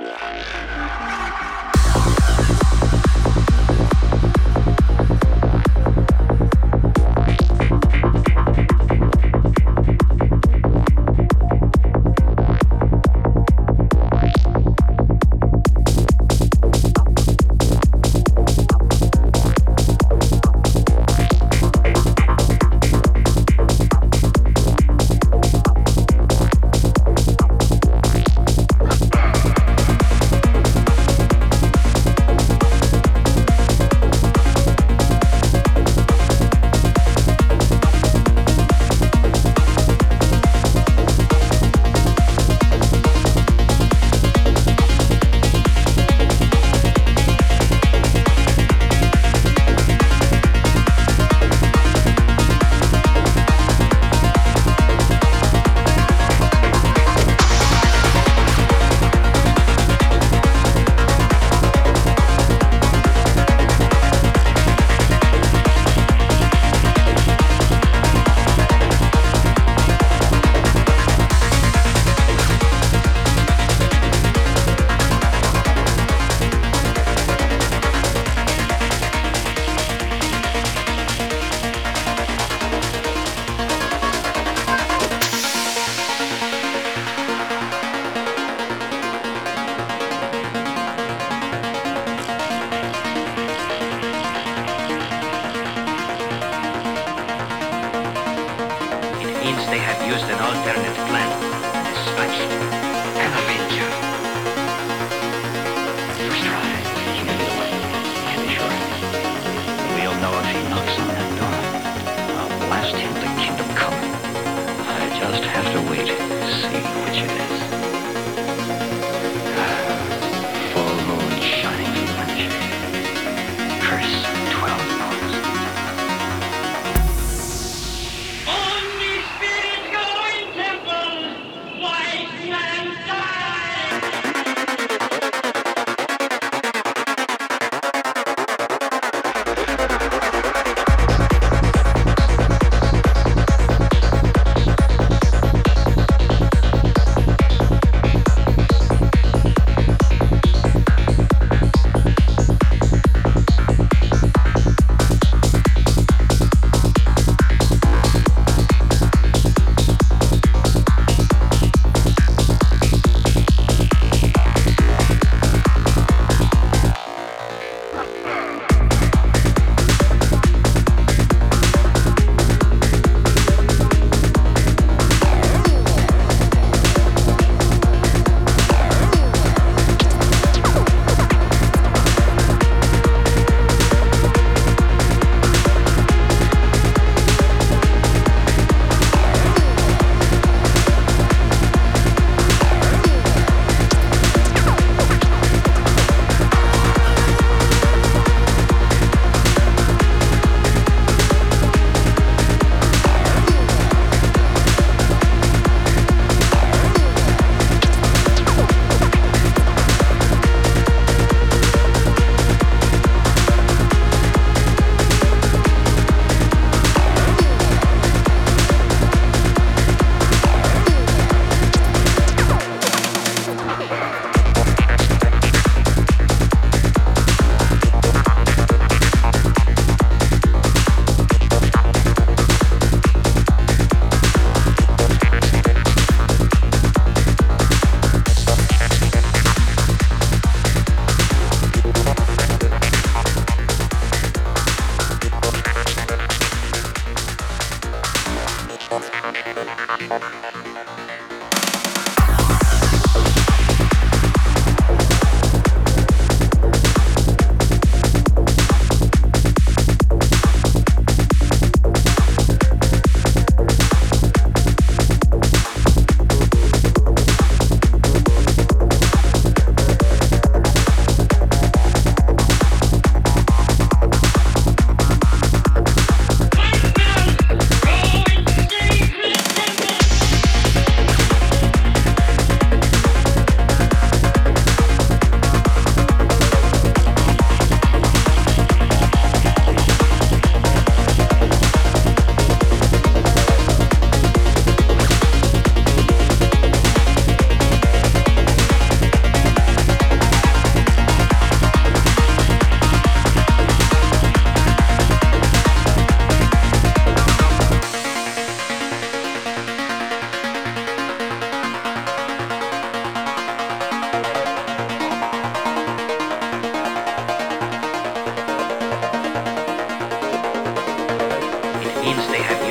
Yeah. alternative plan, Special.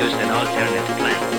Used an alternate plan.